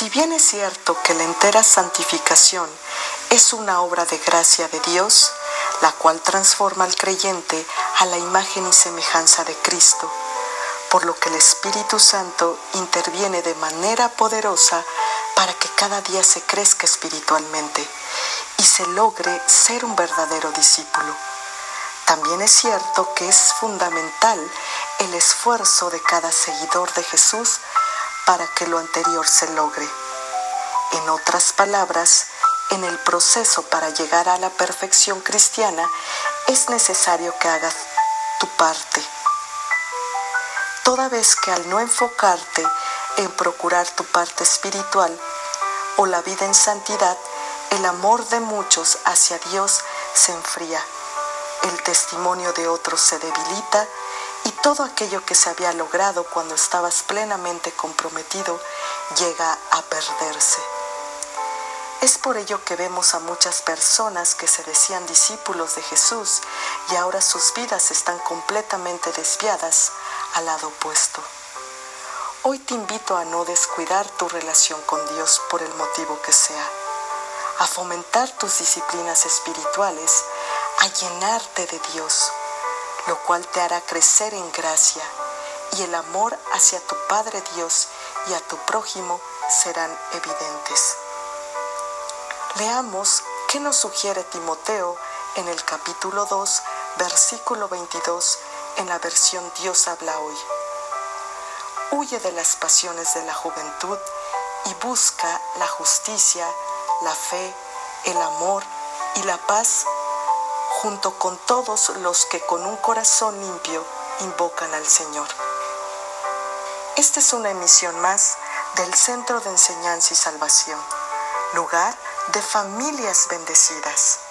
Si bien es cierto que la entera santificación es una obra de gracia de Dios, la cual transforma al creyente a la imagen y semejanza de Cristo, por lo que el Espíritu Santo interviene de manera poderosa para que cada día se crezca espiritualmente y se logre ser un verdadero discípulo. También es cierto que es fundamental el esfuerzo de cada seguidor de Jesús para que lo anterior se logre. En otras palabras, en el proceso para llegar a la perfección cristiana es necesario que hagas tu parte. Toda vez que al no enfocarte en procurar tu parte espiritual o la vida en santidad, el amor de muchos hacia Dios se enfría, el testimonio de otros se debilita y todo aquello que se había logrado cuando estabas plenamente comprometido llega a perderse. Es por ello que vemos a muchas personas que se decían discípulos de Jesús y ahora sus vidas están completamente desviadas al lado opuesto. Hoy te invito a no descuidar tu relación con Dios por el motivo que sea, a fomentar tus disciplinas espirituales, a llenarte de Dios, lo cual te hará crecer en gracia y el amor hacia tu Padre Dios y a tu prójimo serán evidentes. Leamos qué nos sugiere Timoteo en el capítulo 2, versículo 22, en la versión Dios habla hoy. Huye de las pasiones de la juventud y busca la justicia, la fe, el amor y la paz junto con todos los que con un corazón limpio invocan al Señor. Esta es una emisión más del Centro de Enseñanza y Salvación, lugar de familias bendecidas.